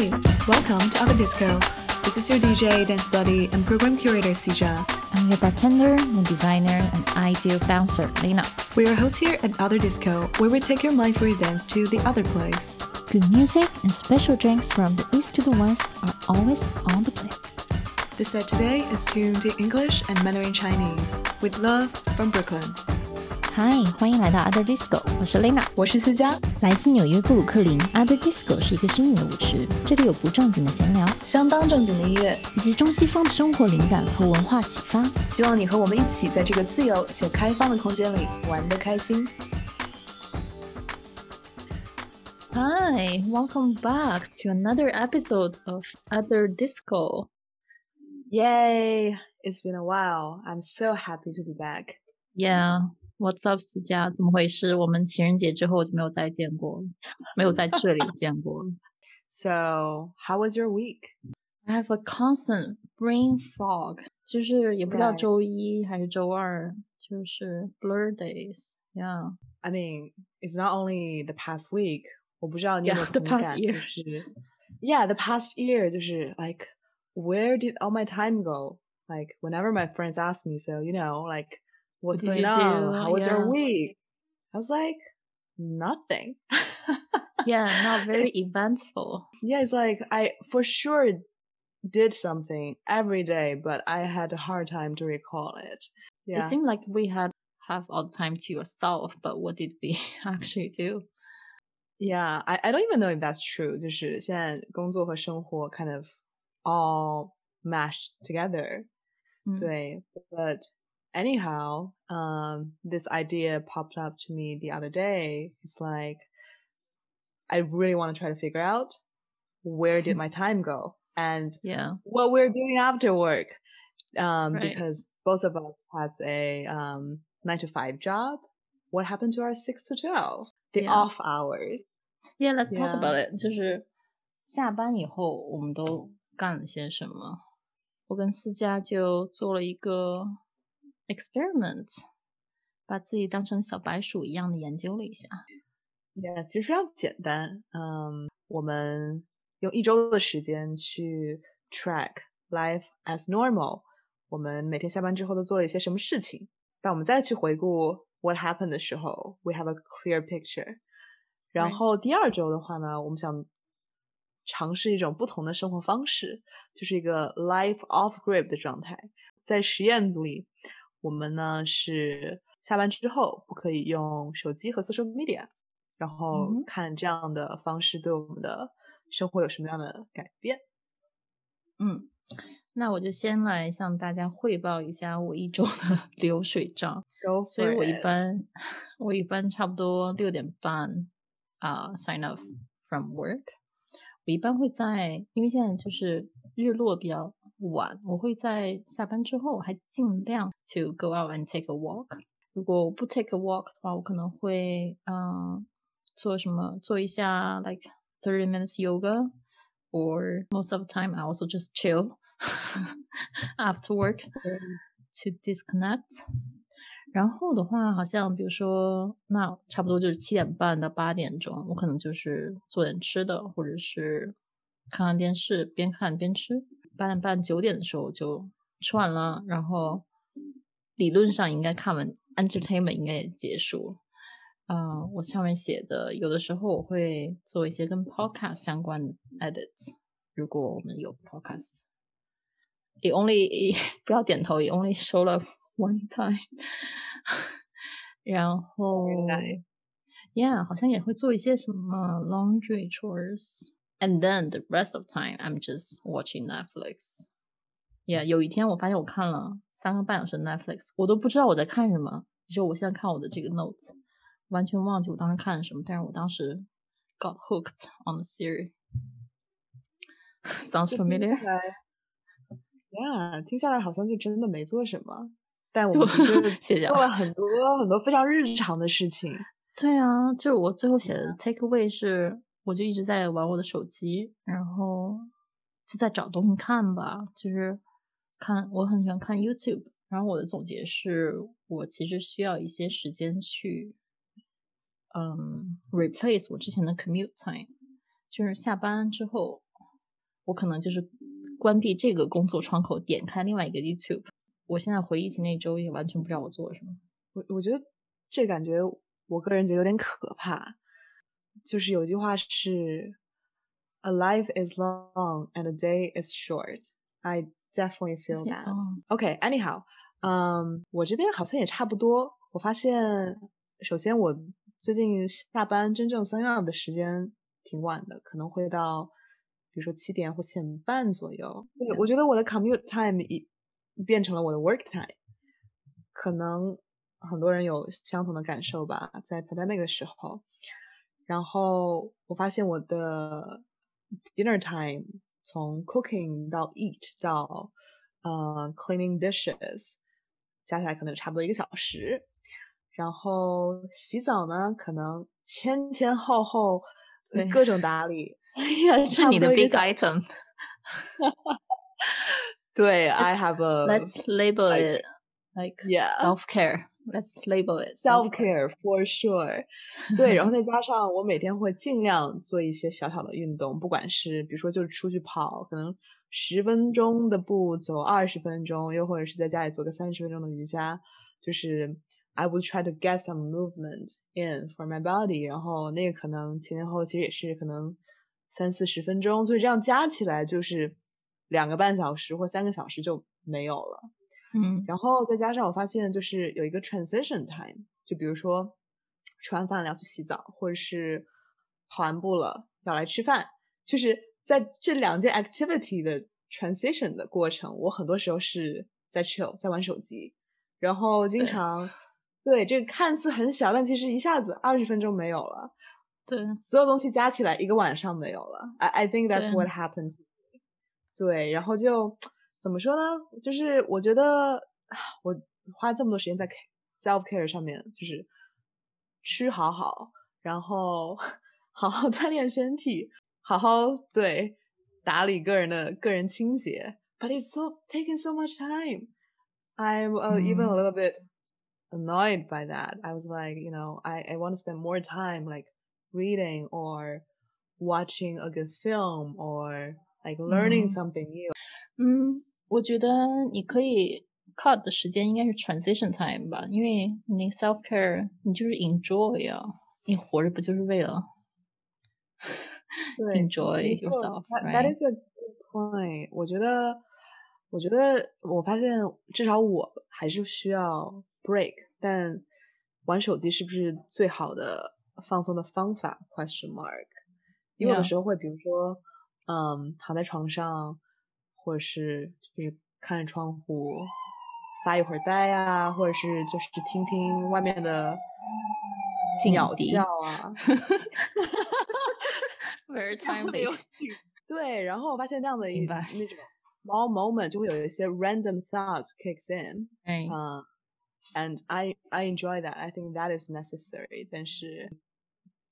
Hey, welcome to Other Disco. This is your DJ, dance buddy, and program curator Sija. I'm your bartender, mood designer, and ideal bouncer, Lena. We're your hosts here at Other Disco, where we take your mind for your dance to the other place. Good music and special drinks from the east to the west are always on the plate. The set today is tuned to English and Mandarin Chinese with love from Brooklyn. 嗨，欢迎来到 Other Disco，我是 Lena，我是思佳，来自纽约布鲁克林。Other Disco 是一个虚拟的舞池，这里有不正经的闲聊，相当正经的音乐，以及中西方的生活灵感和文化启发。希望你和我们一起在这个自由且开放的空间里玩得开心。Hi, welcome back to another episode of Other Disco. Yay! It's been a while. I'm so happy to be back. Yeah. What's up，思佳？怎么回事？我们情人节之后就没有再见过了，没有在这里见过了。 So, how was your week? I have a constant brain fog，就是也不知道 Right. 周一还是周二，就是 blur days。Yeah， I mean, it's not only the past week. 我不知道你有没有 Yeah, the 同 past 感 year. 就是 Yeah, the past year 就是 like where did all my time go? Like whenever my friends ask me, so you know, like what's What going did you on? do? How was Yeah. your week? I was like nothing. yeah, not very eventful. yeah, it's like I for sure did something every day, but I had a hard time to recall it. It Yeah. seemed like we had have all the time to yourself, but what did we actually do? Yeah, I, I don't even know if that's true. 就是现在工作和生活 kind of all mashed together. 嗯对, but anyhow, um, this idea popped up to me the other day. It's like I really want to try to figure out where did my time go and Yeah, what we're doing after work. Um, Right. because both of us has a um nine to five job. What happened to our six to twelve? The Yeah. off hours. Yeah, let's talk Yeah. about it. 就是下班以后我们都干了些什么？我跟思佳就做了一个 experiment，把自己当成小白鼠一样的研究了一下。Yeah，其实非常简单。嗯，我们用一周的时间去 track life as normal。我们每天下班之后都做了一些什么事情？当我们再去回顾 what happened 的时候，we have a clear picture。然后第二周的话呢，我们想尝试一种不同的生活方式，就是一个 life off grid 的状态。在实验组里，我们呢是下班之后不可以用手机和 social media，然后看这样的方式对我们的生活有什么样的改变。嗯，那我就先来向大家汇报一下我一周的 流水账。所以我一般我一般差不多六点半啊、sign off from work。我一般会在，因为现在就是日落比较晚，我会在下班之后还尽量 to go out and take a walk。如果我不 take a walk 的话，我可能会嗯、呃做什么做一下 like thirty minutes yoga。Or most of the time, I also just chill after work to disconnect. 然后的话，好像比如说，那差不多就是七点半到八点钟，我可能就是做点吃的，或者是看看电视，边看边吃。 八点半九点的时候就吃完了，然后理论上应该看完 entertainment 应该也结束了。嗯、我上面写的，有的时候我会做一些跟 podcast 相关的 edit，如果我们有 podcast。It only 不要点头，也 only show up one time。然后 nice，Yeah，好像也会做一些什么 laundry chores。And then the rest of time, I'm just watching Netflix. Yeah，有一天我发现我看了三个半小时的 Netflix，我都不知道我在看什么。就我现在看我的这个 notes，完全忘记我当时看了什么，但是我当时 got hooked on the series. Sounds 就听 familiar? 下来，Yeah，听下来好像就真的没做什么，但我们的确谢谢啊做了很多很多非常日常的事情。对啊，就是我最后写的 take away 是， 我就一直在玩我的手机，然后就在找东西看吧，就是看我很喜欢看 YouTube，然后我的总结是我其实需要一些时间去，嗯，replace 我之前的 commute time，就是下班之后我可能就是关闭这个工作窗口，点开另外一个 YouTube。我现在回忆起那周，也完全不知道我做了什么。我我觉得这感觉，我个人觉得有点可怕。就是有句话是，“A life is long and a day is short.” I definitely feel that. Okay, anyhow, 嗯，我这边好像也差不多。我发现，首先我最近下班真正 sign up 的时间挺晚的，可能会到比如说七点或七点半左右。对，我觉得我的 commute time 已变成了我的 work time。可能很多人有相同的感受吧，在 pandemic 的时候。然后我发现我的 dinner time 从 cooking 到 eat 到呃 cleaning dishes。加起来可能差不多一个小时，然后洗澡呢，可能前前后后各种打理，是你的 big item。对，I have a let's label it like yeah self care. Let's label it self care for sure。对，然后再加上我每天会尽量做一些小小的运动，不管是比如说就是出去跑，可能。十分钟的步走二十分钟，又或者是在家里做个三十分钟的瑜伽，就是 I would try to get some movement in for my body。然后那个可能前前后其实也是可能三四十分钟，所以这样加起来就是两个半小时或三个小时就没有了。嗯，然后再加上我发现就是有一个 transition time，就比如说吃完饭了要去洗澡，或者是跑完步了要来吃饭，就是。在这两件 activity 的 transition 的过程，我很多时候是在 chill，在玩手机，然后经常对这个看似很小，但其实一下子二十分钟没有了。对，所有东西加起来一个晚上没有了。I I think that's what happened。对，然后就怎么说呢？就是我觉得我花这么多时间在 self care 上面，就是吃好好，然后好好锻炼身体。好好对打理个人的个人清洁，but it's so taking so much time. I'm uh, even a little bit annoyed by that. I was like, you know, I I want to spend more time like reading or watching a good film or like learning something new. 嗯， 我觉得你可以 cut 的时间应该是 transition time 吧，因为你 self care 你就是 enjoy 啊，你活着不就是为了 enjoy yourself. That, that is a good point. 我觉得，我觉得，我发现至少我还是需要 break，但玩手机是不是最好的放松的方法？Question mark。因为有的时候会，比如说，嗯，躺在床上，或者是就是看着窗户发一会儿呆啊，或者是就是听听外面的鸟叫啊。Very timely。对，然后我发现那样的一那种 small moment 就会有一些 random thoughts kicks in。嗯，and I I enjoy that. I think that is necessary. 但是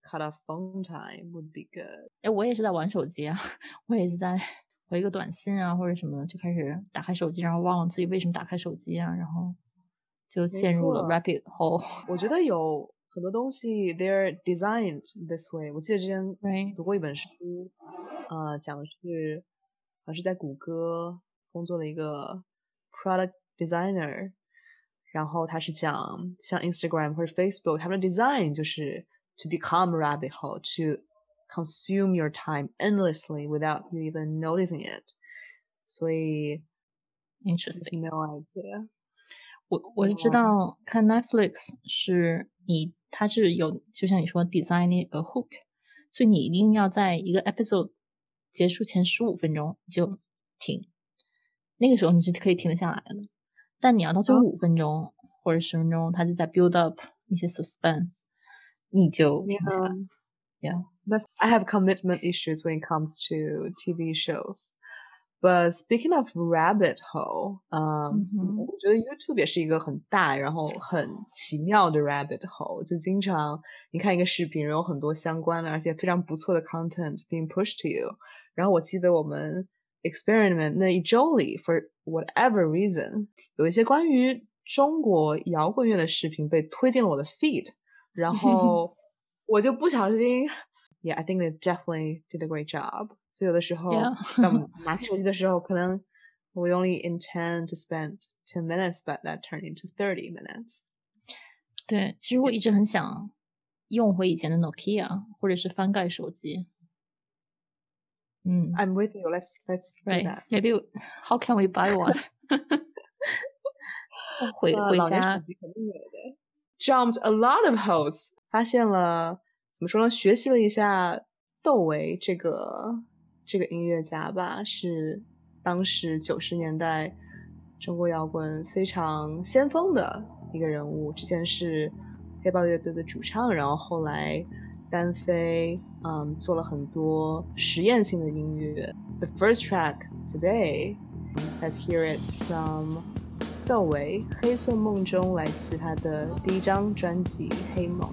cut off phone time would be good。哎，我也是在玩手机啊，我也是在回一个短信啊或者什么的，就开始打开手机，然后忘了自己为什么打开手机啊，然后就陷入了 rabbit hole。我觉得有。很多东西 they're designed this way。我记得之前读过一本书，呃，讲的是好像是在谷歌工作的一个 product designer，然后他是讲像 Instagram 或者 Facebook，他们的 design 就是 to become rabbit hole，to consume your time endlessly without you even noticing it。所以 interesting，no idea。我我是知道看 Netflix 是你。它是有，就像你说，design a hook，所以你一定要在一个 episode 结束前十五分钟就停，那个时候你是可以停得下来的。但你要到最后五分钟或者十分钟，它就在 build up 一些 suspense，你就停不下来。Yeah, that's I have commitment issues when it comes to TV shows. But speaking of rabbit hole，嗯，我觉得 YouTube 也是一个很大然后很奇妙的 rabbit hole，就经常你看一个视频，有很多相关的而且非常不错的 content being pushed to you。然后我记得我们 experiment 那一周里，for whatever reason，有一些关于中国摇滚乐的视频被推进了我的 feed，然后我就不小心 ，Yeah，I think they definitely did a great job。 所以有的时候 Yeah. 当拿起手机的时候，可能 we only intend to spend ten minutes, but that turned into thirty minutes. 对，其实我一直很想用回以前的 Nokia 或者是翻盖手机。嗯 I'm with you. Let's let's do ，Right. that. Maybe how can we buy one? 回回呃老年手家机肯定有的。Jumped a lot of holes，发现了 怎么说呢？学习了一下窦唯这个这个音乐家吧，是当时九十年代中国摇滚非常先锋的一个人物。之前是黑豹乐队的主唱，然后后来单飞，嗯，做了很多实验性的音乐。The first track today, let's hear it from 窦唯《黑色梦中》来自他的第一张专辑《黑梦》。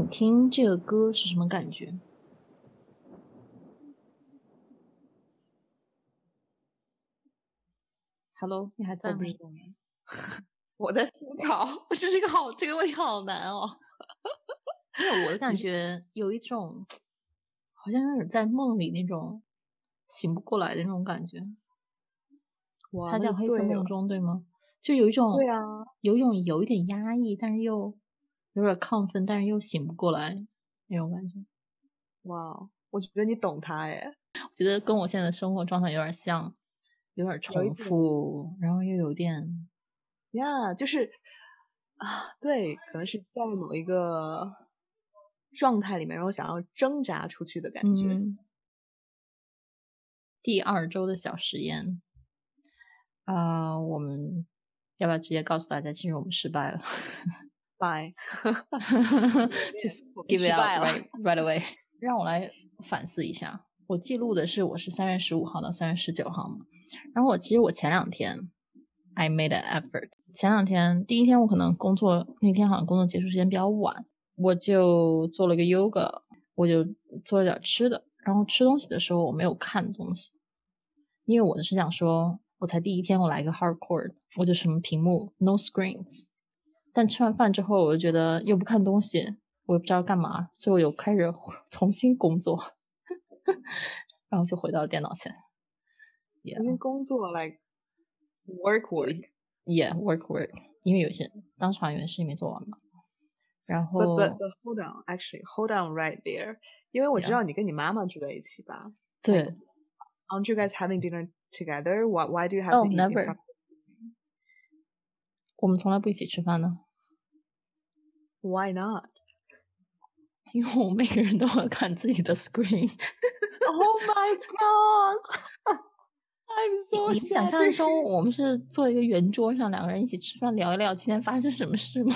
你听这个歌是什么感觉？Hello，你还在吗？我在思考，这是个好，这个问题好难哦。因为我的感觉有一种，好像那种在梦里那种醒不过来的那种感觉。哇，它叫黑色梦中，对吗？就有一种，对啊，有一种有一点压抑，但是又有点亢奋，但是又醒不过来那种感觉。哇，我觉得你懂他哎，我觉得跟我现在的生活状态有点像，有点重复，然后又有点。呀，就是啊，对，可能是在某一个状态里面，然后想要挣扎出去的感觉。第二周的小实验啊，我们要不要直接告诉大家，其实我们失败了？Bye，just give it out right right away。让我来反思一下，我记录的是我是三月十五号到三月十九号嘛，然后我其实我前两天。I made an effort。前两天，第一天我可能工作那天好像工作结束时间比较晚，我就做了个 yoga，我就做了点吃的。然后吃东西的时候我没有看东西，因为我是想说，我才第一天，我来个 hardcore，我就什么屏幕 no screens。但吃完饭之后，我就觉得又不看东西，我也不知道干嘛，所以我又开始重新工作，然后就回到电脑前。重新工作，like。Work work, yeah, work work. 因为有些当场有些事情没做完嘛。然后，but but hold on, actually, hold on right there. 因为我知道你跟你妈妈住在一起吧？对。Aren't you guys having dinner together? Why why do you have? Oh, never. 我们从来不一起吃饭呢。Why not? 因为我们每个人都要看自己的 screen。Oh my god! 你想象中，我们是坐一个圆桌上，两个人一起吃饭，聊一聊今天发生什么事吗？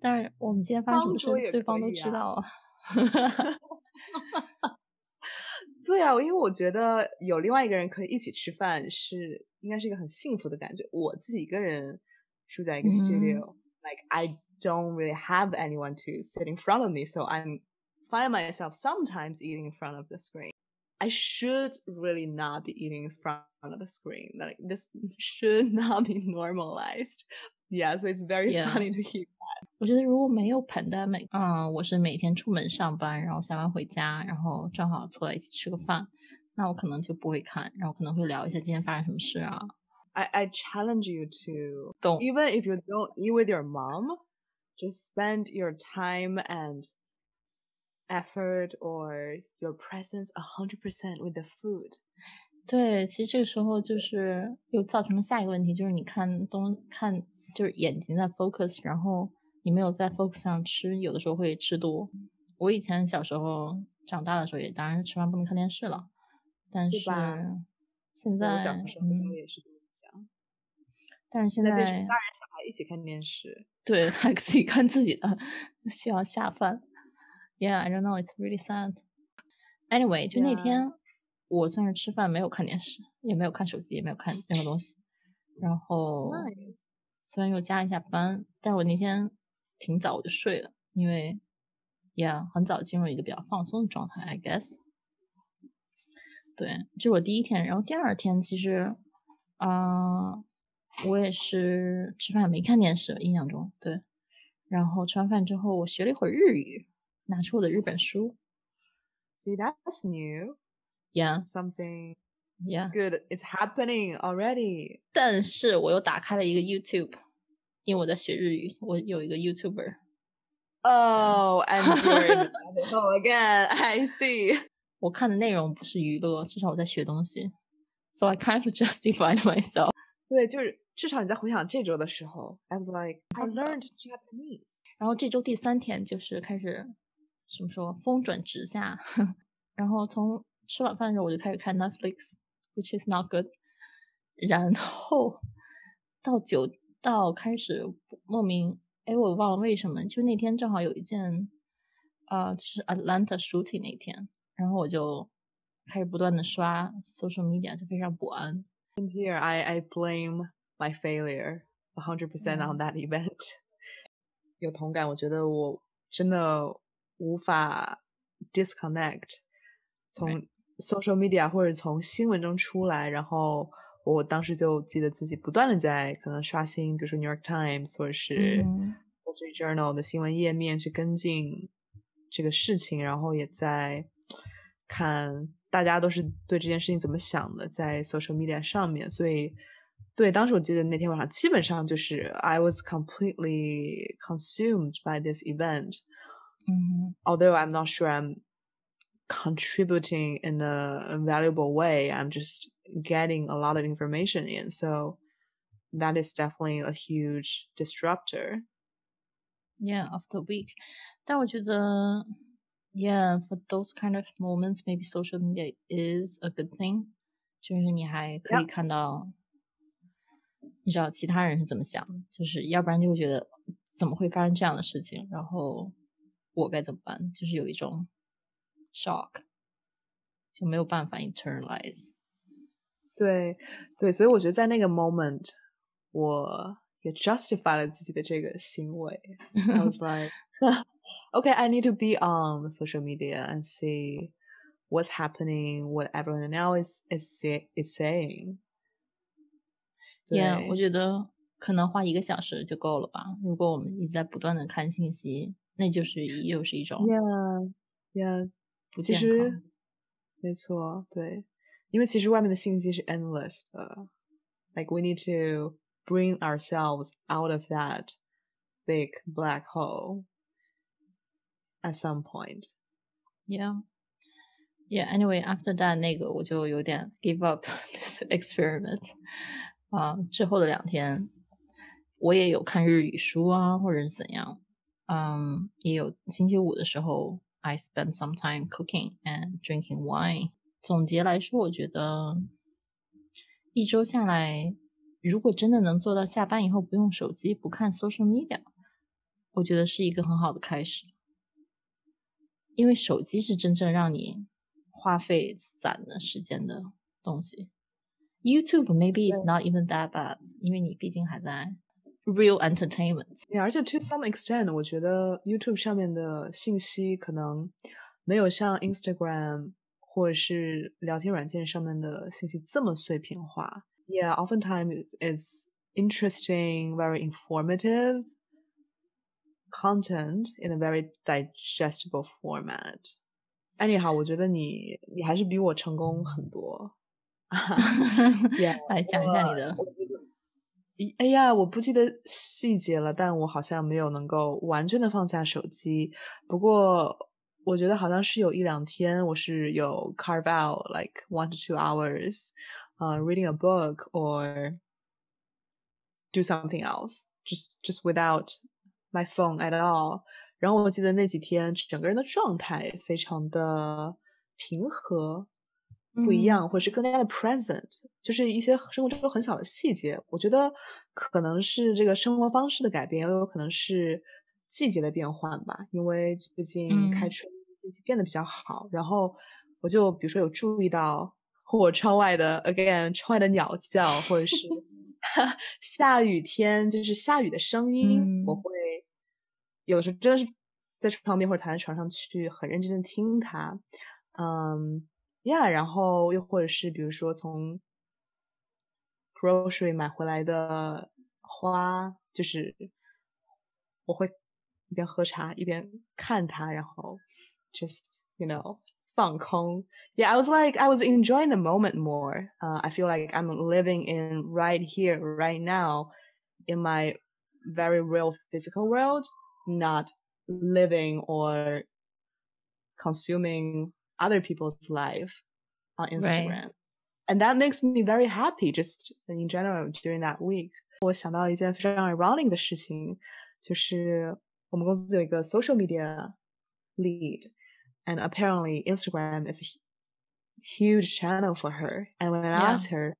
但是我们今天发生什么事，对方都知道了。对啊，因为我觉得有另外一个人可以一起吃饭，是应该是一个很幸福的感觉。我自己一个人 住在一个 studio，like I don't really have anyone to sit in front of me, so I'm find myself sometimes eating in front of the screen. I should really not be eating in front of the screen. Like this should not be normalized. Yeah, so it's very yeah. funny to hear that. 我觉得如果没有 pandemic，嗯，我是每天出门上班，然后下班回家，然后正好坐在一起吃个饭，那我可能就不会看，然后可能会聊一下今天发生什么事啊。 I I challenge you to don't even if you don't eat with your mom, just spend your time and effort or your presence a hundred percent with the food。对，其实这个时候就是又造成了下一个问题，就是你看东看就是眼睛在 focus，然后你没有在 focus 上吃，有的时候会吃多。我以前小时候长大的时候也当然是吃饭不能看电视了，但是现在嗯也是这样。 但是现在变成大人小孩一起看电视，对，还自己看自己的，希望下饭。Yeah, I don't know. It's really sad. Anyway，就那天我算是吃饭没有看电视，也没有看手机，也没有看任何东西。然后虽然又加一下班，但我那天挺早我就睡了，因为 Yeah 很早进入一个比较放松的状态，I guess。对，这是我第一天。然后第二天其实啊，我也是吃饭没看电视，印象中对。然后吃完饭之后，我学了一会儿日语。拿出我的日本书。See, that's new. Yeah, something. Yeah, good. It's happening already. 但是我又打开了一个 YouTube，因为我在学日语，我有一个 YouTuber。Oh, and you're oh again. I see. 我看的内容不是娱乐，至少我在学东西。So I kind of justified myself. 对，就是至少你在回想这周的时候，I was like, I learned Japanese. 然后这周第三天就是开始什么说风转直下，然后从吃晚饭的时候我就开始看 Netflix，which is not good。然后到九到开始莫名，哎，我忘了为什么，就那天正好有一件啊，就是 Atlanta shooting 那天，然后我就开始不断的刷 social media，就非常不安。Here I I blame my failure a hundred percent on that event。有同感，我觉得我 真的无法 disconnect 从 social media 或者从新闻中出来，然后我当时就记得自己不断的在可能刷新，比如说 New York Times 或者是 Wall Street Journal 的新闻页面去跟进这个事情，然后也在看 大家都是对这件事情怎么想的，在 social media 上面，所以。对，当时我记得那天晚上，基本上就是 I was completely consumed by this event. Mm-hmm. Although I'm not sure I'm contributing in a valuable way, I'm just getting a lot of information in. So that is definitely a huge disruptor. Yeah, of the week. 但我觉得 ，yeah, for those kind of moments, maybe social media is a good thing. 就是你还可以看到你知道其他人是怎么想的，就是要不然就会觉得怎么会发生这样的事情，然后我该怎么办？就是有一种 shock，就没有办法 internalize。对对，所以我觉得在那个 moment，我也 justify 了自己的这个行为。I was like, okay, I need to be on social media and see what's happening, what everyone else is is saying. Yeah，我觉得可能花一个小时就够了吧。如果我们一直在不断的看信息，那就是又是一种 Yeah，Yeah，不健康。没错，对，因为其实外面的信息是 endless 的。Like we need to bring ourselves out of that big black hole at some point. Yeah. Yeah. Anyway, after that，那个我就有点 give up this experiment。啊，之后的两天，我也有看日语书啊，或者是怎样。嗯，也有星期五的时候，I spend some time cooking and drinking wine。总结来说，我觉得一周下来，如果真的能做到下班以后不用手机、不看 social media，我觉得是一个很好的开始。 因为手机是真正让你花费散的时间的东西。YouTube maybe it's not even that bad，因为你毕竟还在 real entertainment。对，而且 to some extent，我觉得 YouTube 上面的信息可能没有像 Instagram 或者是聊天软件上面的信息这么碎片化。Yeah, oftentimes it's interesting, very informative content in a very digestible format. Anyhow，我觉得你你还是比我成功很多。来讲一下你的。哎呀，我不记得细节了，但我好像没有能够完全的放下手机。不过我觉得好像是有一两天，我是有 carve out like one to two hours，呃、uh,，reading a book or do something else，just just without my phone at all。然后我记得那几天整个人的状态非常的平和。不一样，或者是更加的 present，就是一些生活中很小的细节。我觉得可能是这个生活方式的改变，也有可能是季节的变换吧。因为最近开春，天气变得比较好，然后我就比如说有注意到我窗外的 again 窗外的鸟叫，或者是 下雨天就是下雨的声音，我会有的时候真的是在床边或者躺在床上去很认真的听它，嗯。Yeah，然后又或者是比如说从 grocery 买回来的花，就是我会一边喝茶一边看它，然后 just you know 放空。Yeah, I was like I was enjoying the moment more. Uh, I feel like I'm living in right here, right now, in my very real physical world, not living or consuming other people's life on Instagram. Right. And that makes me very happy just in general during that week. 我想到一件非常 ironic 的事情，就是我们公司有一个 social media lead, and apparently Instagram is a huge channel for her. And when I yeah. asked her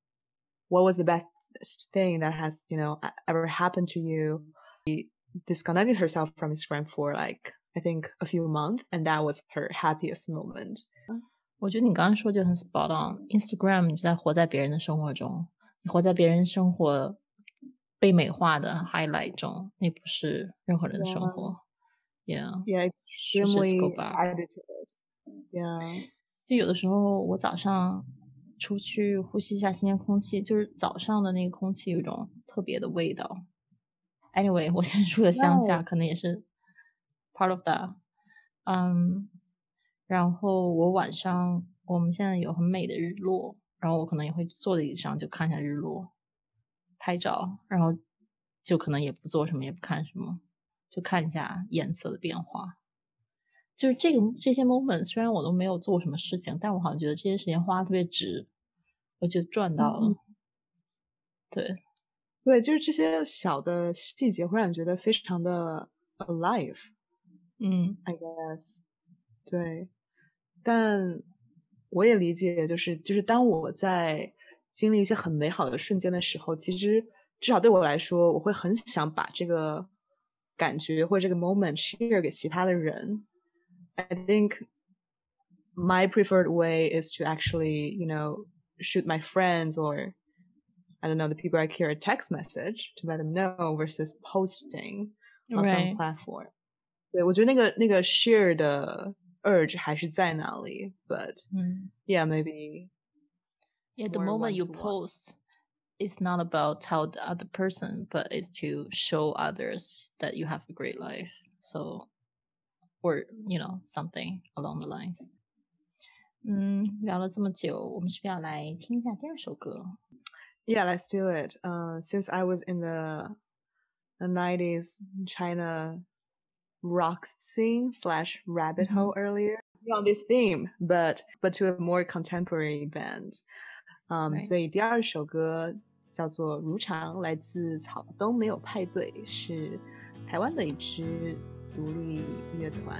what was the best thing that has, you know, ever happened to you, she disconnected herself from Instagram for like I think a few months, and that was her happiest moment. 我觉得你刚刚说就很 spot on。Instagram 你在活在别人的生活中，你活在别人生活被美化的 highlight 中，那不是任何人的生活。 Yeah, Yeah, should just extremely go back. added to it. Yeah. 就有的时候我早上出去呼吸一下新鲜空气，就是早上的那个空气有一种特别的味道。 Anyway，我现在住的乡下，可能也是 part of that。嗯，然后我晚上我们现在有很美的日落，然后我可能也会坐在椅子上就看一下日落，拍照，然后就可能也不做什么，也不看什么，就看一下颜色的变化。就是这个这些 moment，虽然我都没有做过什么事情，但我好像觉得这些时间花得特别值，我觉得赚到了。嗯对，对，就是这些小的细节会让你觉得非常的 alive。嗯 I guess，对，但我也理解，就是就是当我在经历一些很美好的瞬间的时候，其实至少对我来说，我会很想把这个感觉或者这个 moment share 给其他的人。I think my preferred way is to actually, you know, shoot my friends or I don't know the people I care a text message to let them know versus posting on some Right. platform. 对，我觉得那个那个 share 的 urge 还是在那里，but 嗯 yeah maybe Yeah, the More moment you one-to-one. post, it's not about tell the other person, but it's to show others that you have a great life. So, or you know something along the lines. 嗯，聊了这么久，我们是不是要来听一下第二首歌？ yeah let's do it. Uh, since I was in the the 90s China rock scene slash rabbit Mhm. hole earlier on this theme, but but to a more contemporary band. Um, Right. 所以第二首歌叫做《如常》，来自草东没有派对，是台湾的一支独立乐团。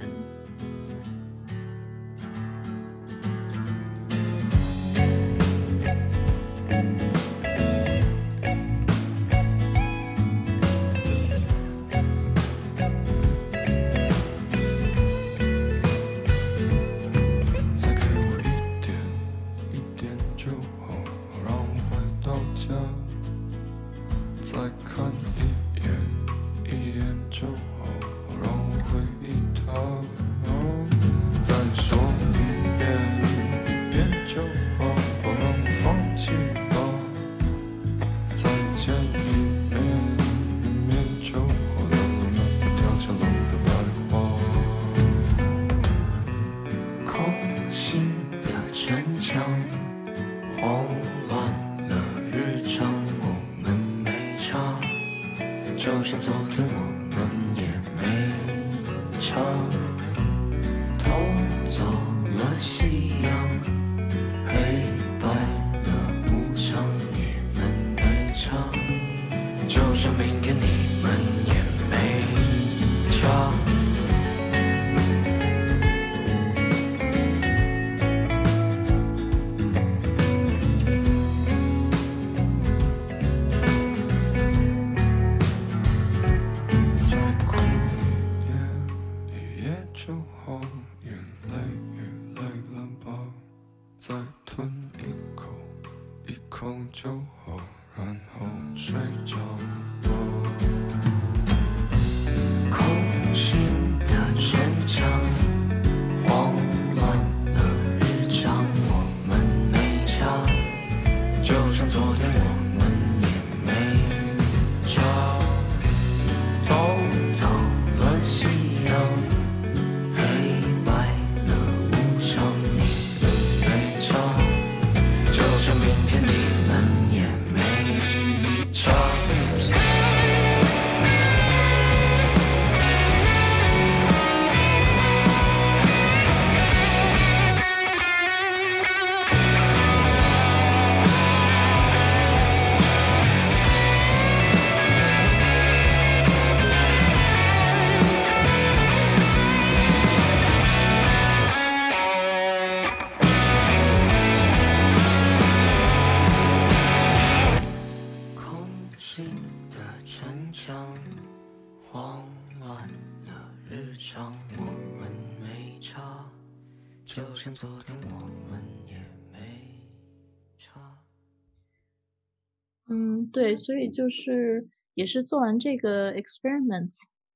对，所以就是也是做完这个 experiment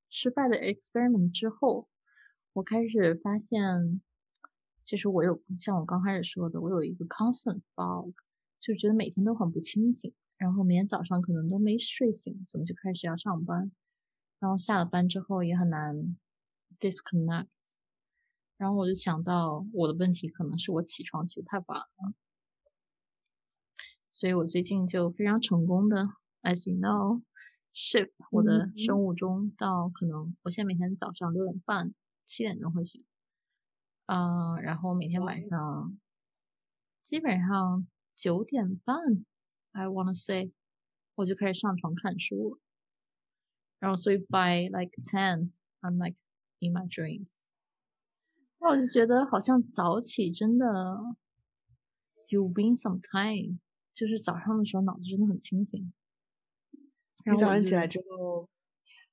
失败的 experiment 之后，我开始发现，其实我有像我刚开始说的，我有一个 constant fog，就觉得每天都很不清醒，然后每天早上可能都没睡醒，怎么就开始要上班，然后下了班之后也很难 disconnect，然后我就想到我的问题可能是我起床起得太晚了，所以我最近就非常成功的，as you know。shift 我的生。物钟到可能我现在每天早上六点半七点钟会醒，嗯，然后每天晚上基本上九点半，I wanna say 我就开始上床看书。了，然后所以 by like ten I'm like in my dreams，那我就觉得好像早起真的 you win some time，就是早上的时候脑子真的很清醒。你早上起来之后，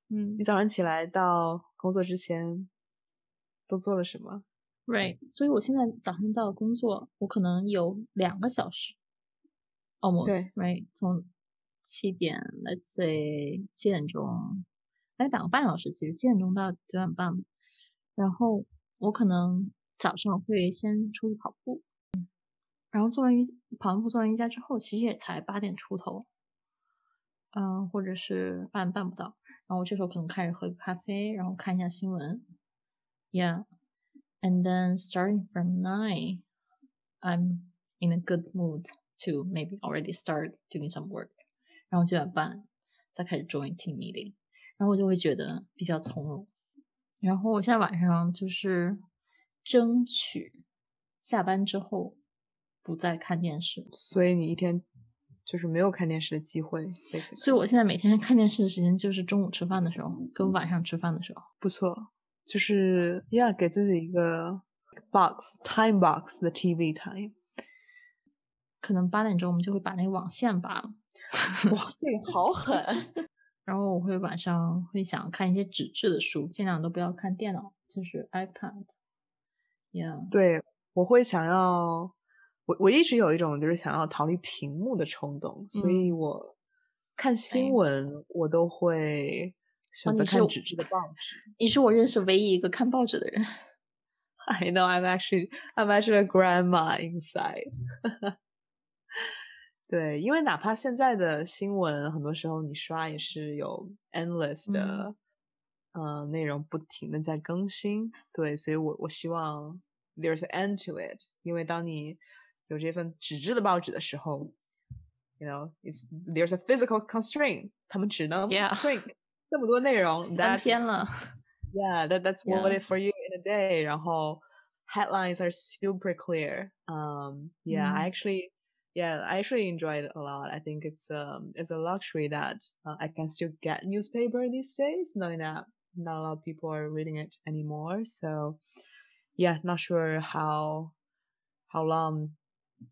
嗯，你早上起来到工作之前都做了什么？Right，所以我现在早上到工作，我可能有两个小时，almost right，从七点，let's say 七点钟，还有两个半小时，其实七点钟到九点半，然后我可能早上会先出去跑步，然后做完瑜跑完步做完瑜伽之后，其实也才八点出头。嗯，或者是办办不到，然后我这时候可能开始喝个咖啡，然后看一下新闻，Yeah，and then starting from nine, I'm in a good mood to maybe already start doing some work，然后九点半再开始 join team meeting，然后我就会觉得比较从容，然后我现在晚上就是争取下班之后不再看电视，所以你一天。就是没有看电视的机会，所以我现在每天看电视的时间就是中午吃饭的时候跟晚上吃饭的时候。不错，就是要给自己一个 box time box 的 TV time。可能八点钟我们就会把那个网线拔了。哇，这个好狠！然后我会晚上会想看一些纸质的书，尽量都不要看电脑，就是 iPad。Yeah，对，我会想要。我我一直有一种就是想要逃离屏幕的冲动，所以我看新闻我都会选择看纸质的报纸。你是我认识唯一一个看报纸的人。I know I'm actually I'm actually a grandma inside。对，因为哪怕现在的新闻，很多时候你刷也是有 endless 的呃内容不停的在更新。对，所以我我希望 there's an end to it，因为当你有这份纸质的报纸的时候，you know it's there's a physical constraint，他们只能 print 这么多内容，三天了。Yeah, that that's what it for you in a day. 然后 headlines are super clear. Um, yeah, I actually, yeah, I actually enjoy it a lot. I think it's um, it's a luxury that uh, I can still get newspaper these days, knowing that not a lot of people are reading it anymore. So, yeah, not sure how how long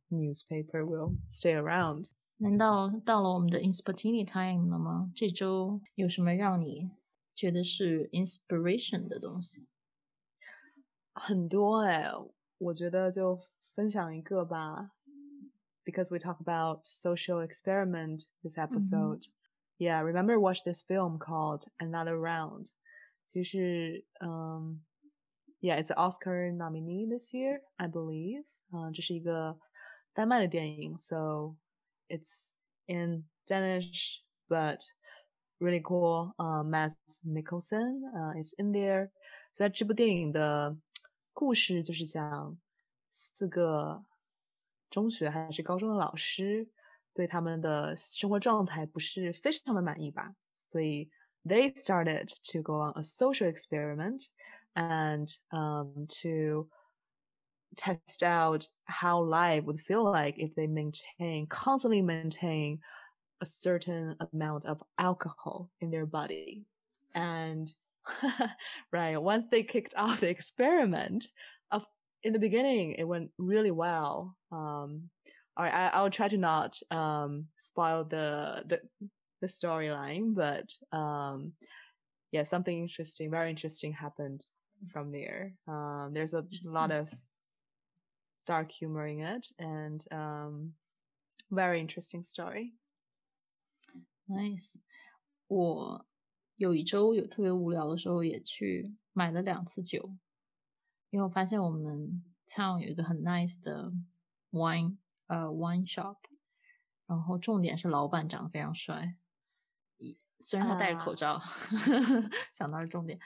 newspaper will stay around。难道到了我们的 inspiration time 了吗？这周有什么让你觉得是 inspiration 的东西？很多哎，我觉得就分享一个吧。Because we talk about social experiment this episode. Mm -hmm. Yeah, remember watch this film called Another Round. 其实，嗯、um,，Yeah, it's an Oscar nominee this year, I believe. 嗯、uh,，这是一个 丹麦的电影，so it's in Danish but really cool. Uh, Mads Mikkelsen. uh, is in there. 所以这部电影的故事就是讲四个中学还是高中的老师对他们的生活状态不是非常的满意吧，所以 they started to go on a social experiment and um to test out how life would feel like if they maintain constantly maintain a certain amount of alcohol in their body. And right once they kicked off the experiment of in the beginning it went really well. Um all right I, i'll try to not um spoil the the the storyline but um yeah something interesting very interesting happened from there. Um there's a lot of dark humor in it and um, very interesting story. Nice. 我 有一周有特别无聊的时候，也去买了两次酒，因为我发现我们 town 有一个很 nice 的 wine 呃 wine shop，然后重点是老板长得非常帅，一虽然他戴着口啊罩，想到了重点。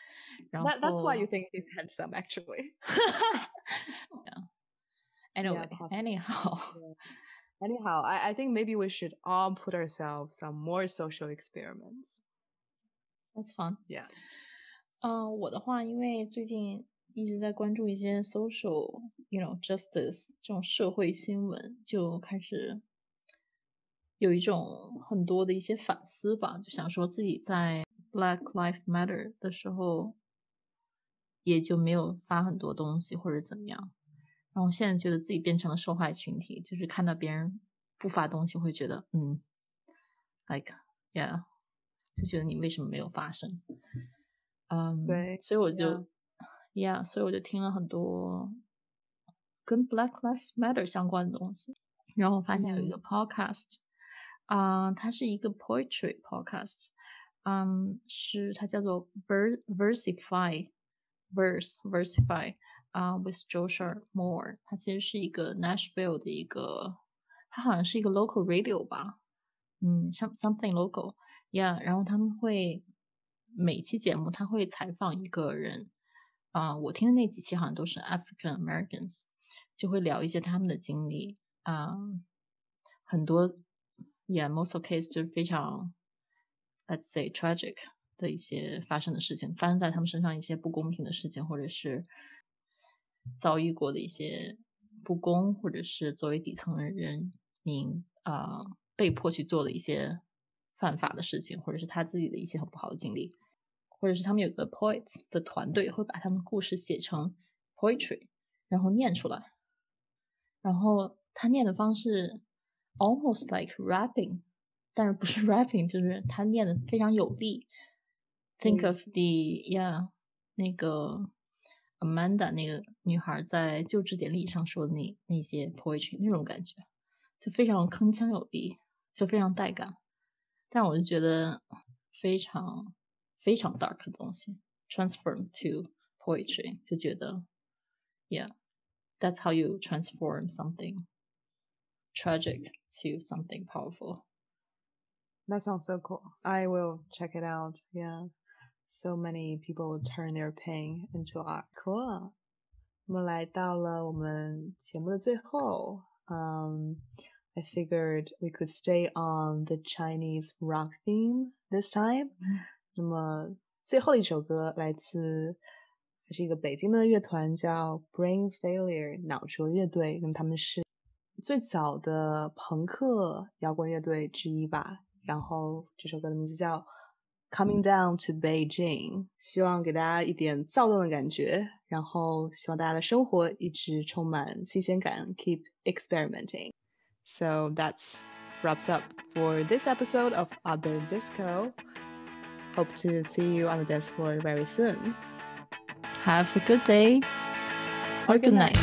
然后 That, that's why you think he's handsome, actually. anyway possibly. anyhow Anyhow, I, I think maybe we should all put ourselves on more social experiments. that's fun。 Yeah. 嗯、我的话，因为最近一直在关注一些 social，you know justice 这种社会新闻，就开始有一种很多的一些反思吧，就想说自己在 Black Lives Matter 的时候，也就没有发很多东西或者怎么样。 然后我现在觉得自己变成了受害群体，就是看到别人不发东西，会觉得嗯，like yeah，就觉得你为什么没有发声？嗯，对所以我就 yeah，所以我就听了很多跟 Black Lives Matter 相关的东西，然后我发现有一个 podcast，啊、它是一个 poetry podcast，嗯，是它叫做 Ver Versify Verse Versify 啊、with Joshua Moore，它其实是一个 Nashville 的一个，它好像是一个 local radio 吧，嗯，像 something local。Yeah，然后他们会每期节目他会采访一个人，啊、我听的那几期好像都是 African Americans，就会聊一些他们的经历啊、很多，Yeah，most of case 就是非常，let's say tragic 的一些发生的事情，发生在他们身上一些不公平的事情，或者是遭遇过的一些不公，或者是作为底层人民啊、呃被迫去做的一些犯法的事情，或者是他自己的一些很不好的经历，或者是他们有个 poets 的团队会把他们故事写成 poetry，然后念出来，然后他念的方式 almost like rapping，但是不是 rapping，就是他念的非常有力。Think of the yeah 那个 Amanda 那个女孩在就职典礼上说的那那些 poetry 那种感觉，就非常铿锵有力，就非常带感。但我就觉得非常非常 dark 的东西 transform to poetry，就觉得 yeah，that's how you transform something tragic to something powerful。 That sounds so cool. I will check it out. Yeah. So many people will turn their pain into art. Cool. 我们来到了我们节目的最后。Um, I figured we could stay on the Chinese rock theme this time. 那么最后的一首歌来自，还是一个北京的乐团，叫 Brain Failure 脑浊乐队。那么他们是最早的朋克摇滚乐队之一吧。然后这首歌的名字叫《 Coming Down to Beijing》，希望给大家一点躁动的感觉，然后希望大家的生活一直充满新鲜感，keep experimenting. So that's wraps up for this episode of Other Disco. Hope to see you on the dance floor very soon. Have a good day or good night.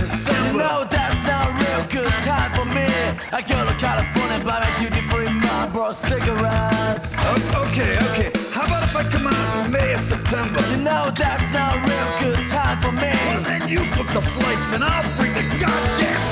December. You know that's not a real good time for me. I go to California, buy my duty free Marlboro cigarettes. O- okay, okay. How about if I come out in May or September? You know that's not a real good time for me. Well, then you book the flights and I'll bring the goddamn